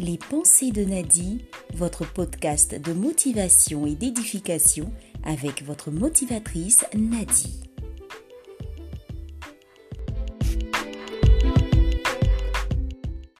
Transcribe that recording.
Les pensées de Nadie, votre podcast de motivation et d'édification avec votre motivatrice Nadie.